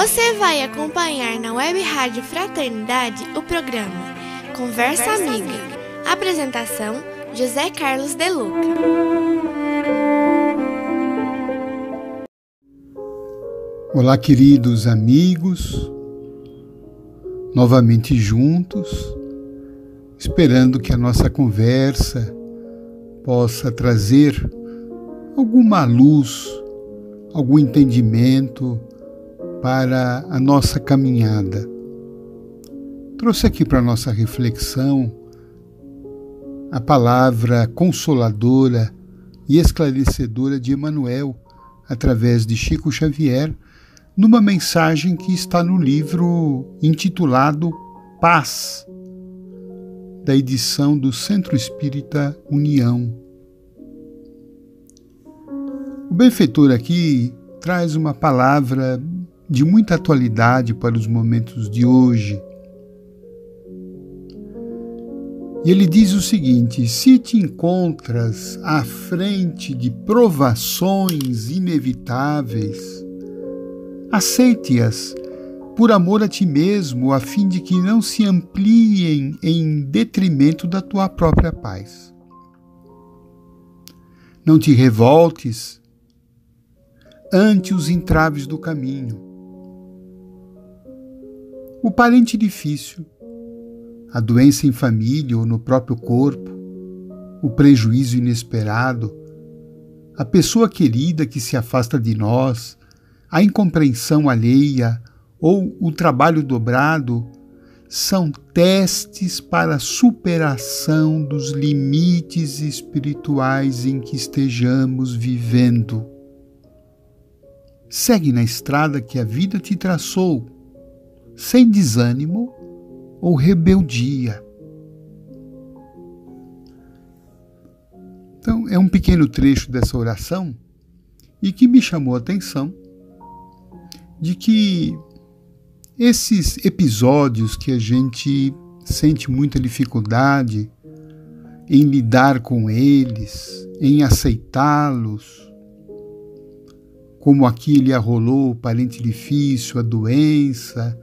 Você vai acompanhar na Web Rádio Fraternidade o programa Conversa, Conversa Amiga. Amiga. Apresentação: José Carlos De Luca. Olá, queridos amigos, novamente juntos, esperando que a nossa conversa possa trazer alguma luz, algum entendimento para a nossa caminhada. Trouxe aqui para a nossa reflexão a palavra consoladora e esclarecedora de Emmanuel, através de Chico Xavier, numa mensagem que está no livro intitulado Paz, da edição do Centro Espírita União. O benfeitor aqui traz uma palavra de muita atualidade para os momentos de hoje. E ele diz o seguinte: se te encontras à frente de provações inevitáveis, aceite-as por amor a ti mesmo, a fim de que não se ampliem em detrimento da tua própria paz. Não te revoltes ante os entraves do caminho o parente difícil, a doença em família ou no próprio corpo, o prejuízo inesperado, a pessoa querida que se afasta de nós, a incompreensão alheia ou o trabalho dobrado são testes para a superação dos limites espirituais em que estejamos vivendo. Segue na estrada que a vida te traçou sem desânimo ou rebeldia. Então, é um pequeno trecho dessa oração e que me chamou a atenção de que esses episódios que a gente sente muita dificuldade em lidar com eles, em aceitá-los, como aqui ele arrolou o parente difícil, a doença,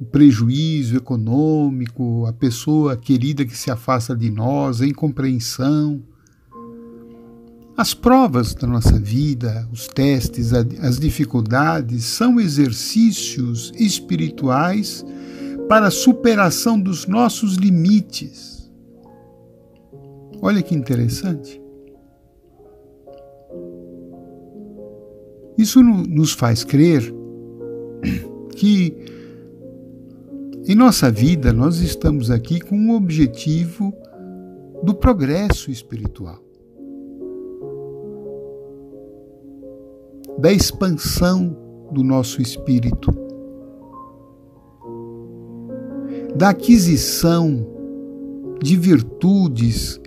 o prejuízo econômico, a pessoa querida que se afasta de nós, a incompreensão. As provas da nossa vida, os testes, as dificuldades são exercícios espirituais para a superação dos nossos limites. Olha que interessante. Isso nos faz crer que em nossa vida, nós estamos aqui com o objetivo do progresso espiritual, da expansão do nosso espírito, da aquisição de virtudes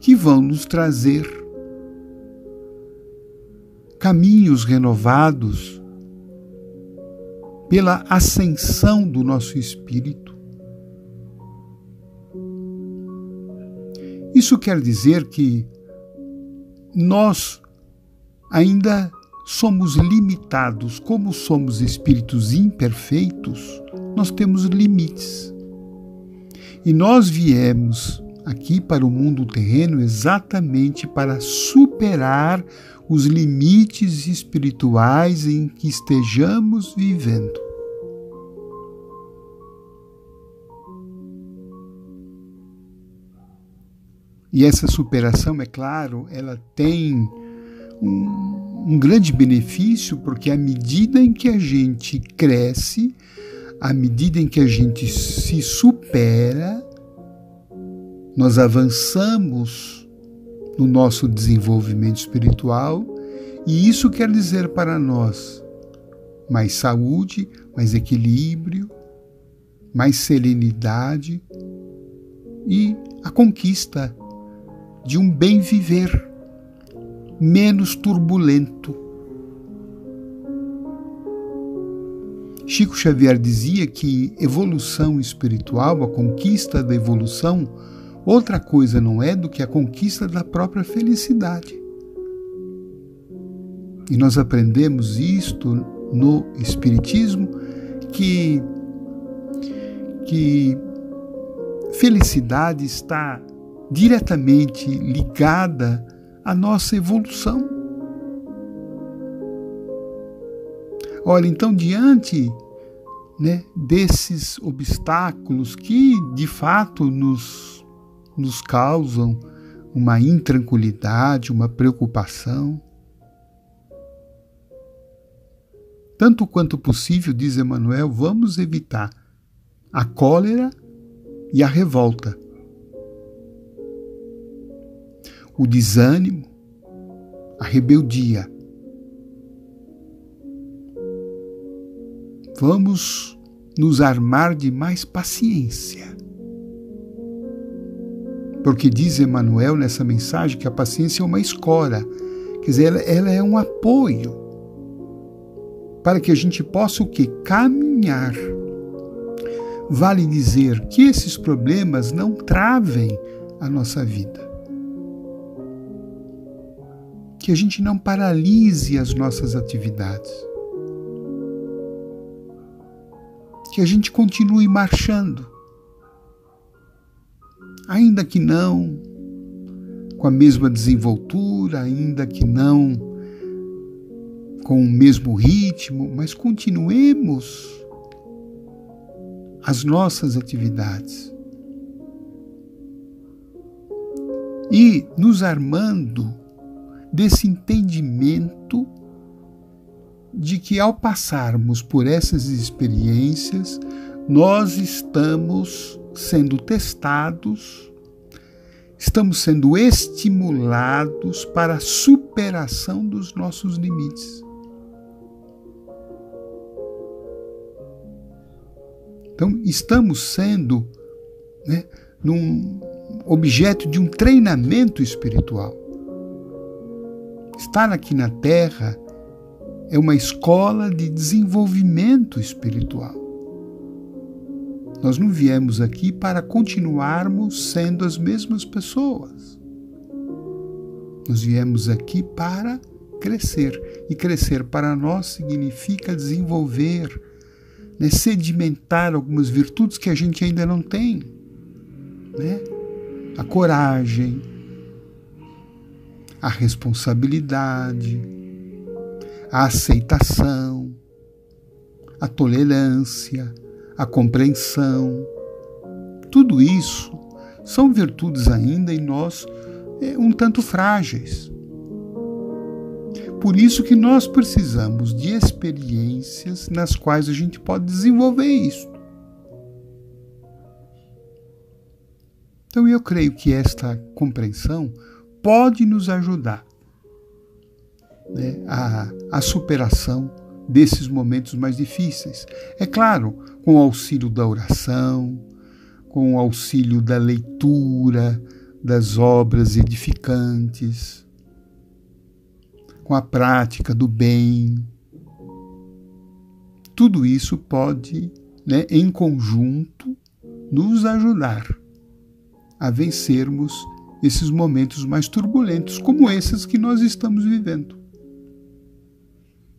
que vão nos trazer caminhos renovados pela ascensão do nosso espírito. Isso quer dizer que nós ainda somos limitados, como somos espíritos imperfeitos, nós temos limites. E nós viemos aqui para o mundo terreno exatamente para superar os limites espirituais em que estejamos vivendo. E essa superação, é claro, ela tem um, um, grande benefício, porque à medida em que a gente cresce, à medida em que a gente se supera, nós avançamos no nosso desenvolvimento espiritual. E isso quer dizer para nós mais saúde, mais equilíbrio, mais serenidade e a conquista de um bem viver menos turbulento. Chico Xavier dizia que evolução espiritual, a conquista da evolução, outra coisa não é do que a conquista da própria felicidade. E nós aprendemos isto no Espiritismo, que, que felicidade está diretamente ligada à nossa evolução. Olha, então, diante né, desses obstáculos que de fato nos, nos causam uma intranquilidade, uma preocupação, tanto quanto possível, diz Emmanuel, vamos evitar a cólera e a revolta, o desânimo, a rebeldia. Vamos nos armar de mais paciência. Porque diz Emmanuel nessa mensagem que a paciência é uma escora, quer dizer, ela, ela é um apoio para que a gente possa o que? Caminhar. Vale dizer que esses problemas não travem a nossa vida. Que a gente não paralise as nossas atividades. Que a gente continue marchando. Ainda que não com a mesma desenvoltura, ainda que não com o mesmo ritmo, mas continuemos as nossas atividades. E nos armando desse entendimento de que ao passarmos por essas experiências, nós estamos sendo testados, estamos sendo estimulados para a superação dos nossos limites. Então, estamos sendo né, num objeto de um treinamento espiritual. Estar aqui na Terra é uma escola de desenvolvimento espiritual. Nós não viemos aqui para continuarmos sendo as mesmas pessoas. Nós viemos aqui para crescer. E crescer para nós significa desenvolver né, sedimentar algumas virtudes que a gente ainda não tem. Né? A coragem, a responsabilidade, a aceitação, a tolerância, a compreensão. Tudo isso são virtudes ainda em nós é, um tanto frágeis por isso que nós precisamos de experiências nas quais a gente pode desenvolver isso. Então eu creio que esta compreensão pode nos ajudar né, a, a superação desses momentos mais difíceis. É claro, com o auxílio da oração, com o auxílio da leitura, das obras edificantes com a prática do bem. Tudo isso pode, né, em conjunto, nos ajudar a vencermos esses momentos mais turbulentos, como esses que nós estamos vivendo.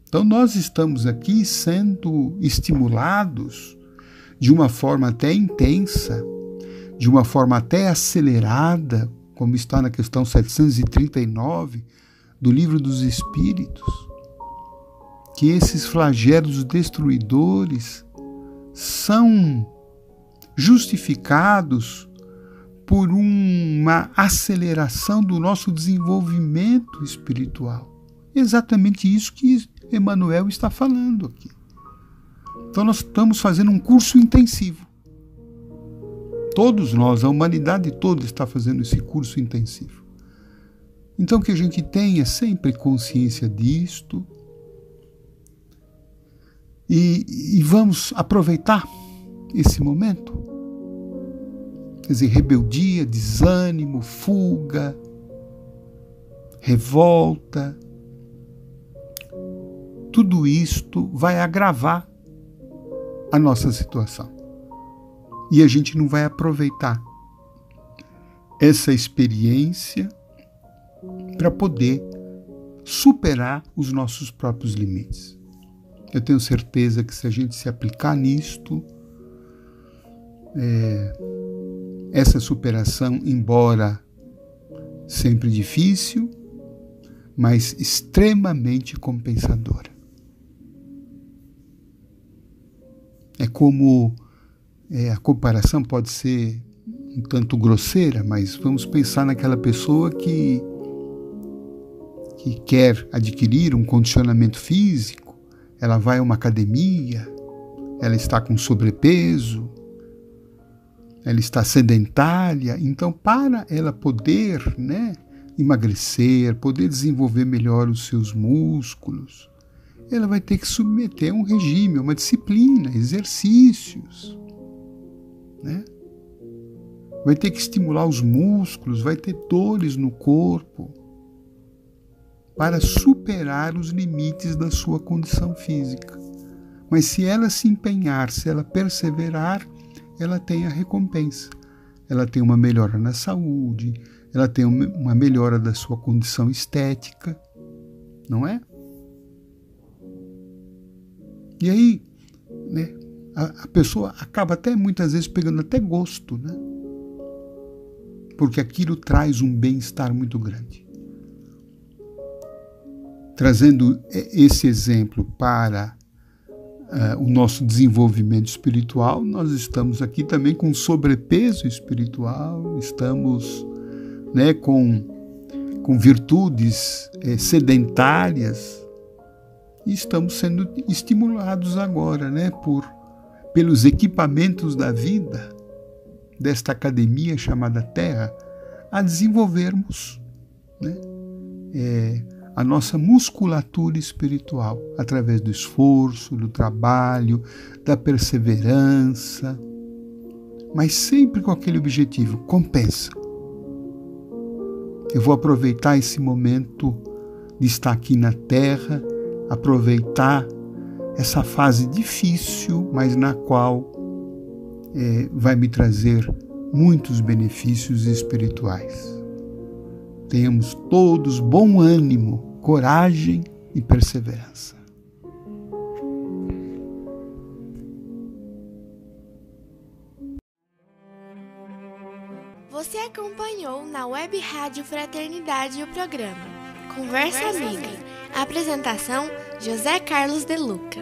Então, nós estamos aqui sendo estimulados de uma forma até intensa, de uma forma até acelerada, como está na questão 739 do livro dos Espíritos, que esses flagelos destruidores são justificados por uma aceleração do nosso desenvolvimento espiritual. Exatamente isso que Emmanuel está falando aqui. Então, nós estamos fazendo um curso intensivo. Todos nós, a humanidade toda está fazendo esse curso intensivo Então, que a gente tenha sempre consciência disto e, e vamos aproveitar esse momento. Quer dizer, rebeldia, desânimo, fuga, revolta, tudo isto vai agravar a nossa situação. E a gente não vai aproveitar essa experiência para poder superar os nossos próprios limites. Eu tenho certeza que se a gente se aplicar nisto, é, essa superação, embora sempre difícil, mas extremamente compensadora. É como é, a comparação pode ser um tanto grosseira, mas vamos pensar naquela pessoa que, que quer adquirir um condicionamento físico, ela vai a uma academia, ela está com sobrepeso, ela está sedentária, então para ela poder, né, emagrecer, poder desenvolver melhor os seus músculos, ela vai ter que submeter a um regime, a uma disciplina, exercícios. Né? Vai ter que estimular os músculos, vai ter dores no corpo para superar os limites da sua condição física. Mas se ela se empenhar, se ela perseverar, ela tem a recompensa. Ela tem uma melhora na saúde, ela tem uma melhora da sua condição estética, não é? E aí, né, a, a pessoa acaba até muitas vezes pegando até gosto, né? Porque aquilo traz um bem-estar muito grande. Trazendo esse exemplo para uh, o nosso desenvolvimento espiritual, nós estamos aqui também com sobrepeso espiritual, estamos né, com, com virtudes é, sedentárias e estamos sendo estimulados agora né, por, pelos equipamentos da vida desta academia chamada Terra a desenvolvermos né, é, a nossa musculatura espiritual através do esforço, do trabalho, da perseverança, mas sempre com aquele objetivo: compensa eu vou aproveitar esse momento de estar aqui na Terra, aproveitar essa fase difícil, mas na qual é, vai me trazer muitos benefícios espirituais. Tenhamos todos bom ânimo, coragem e perseverança. Você acompanhou na Web Rádio Fraternidade o programa Conversa, Conversa Amiga. Amiga. Apresentação: José Carlos De Luca.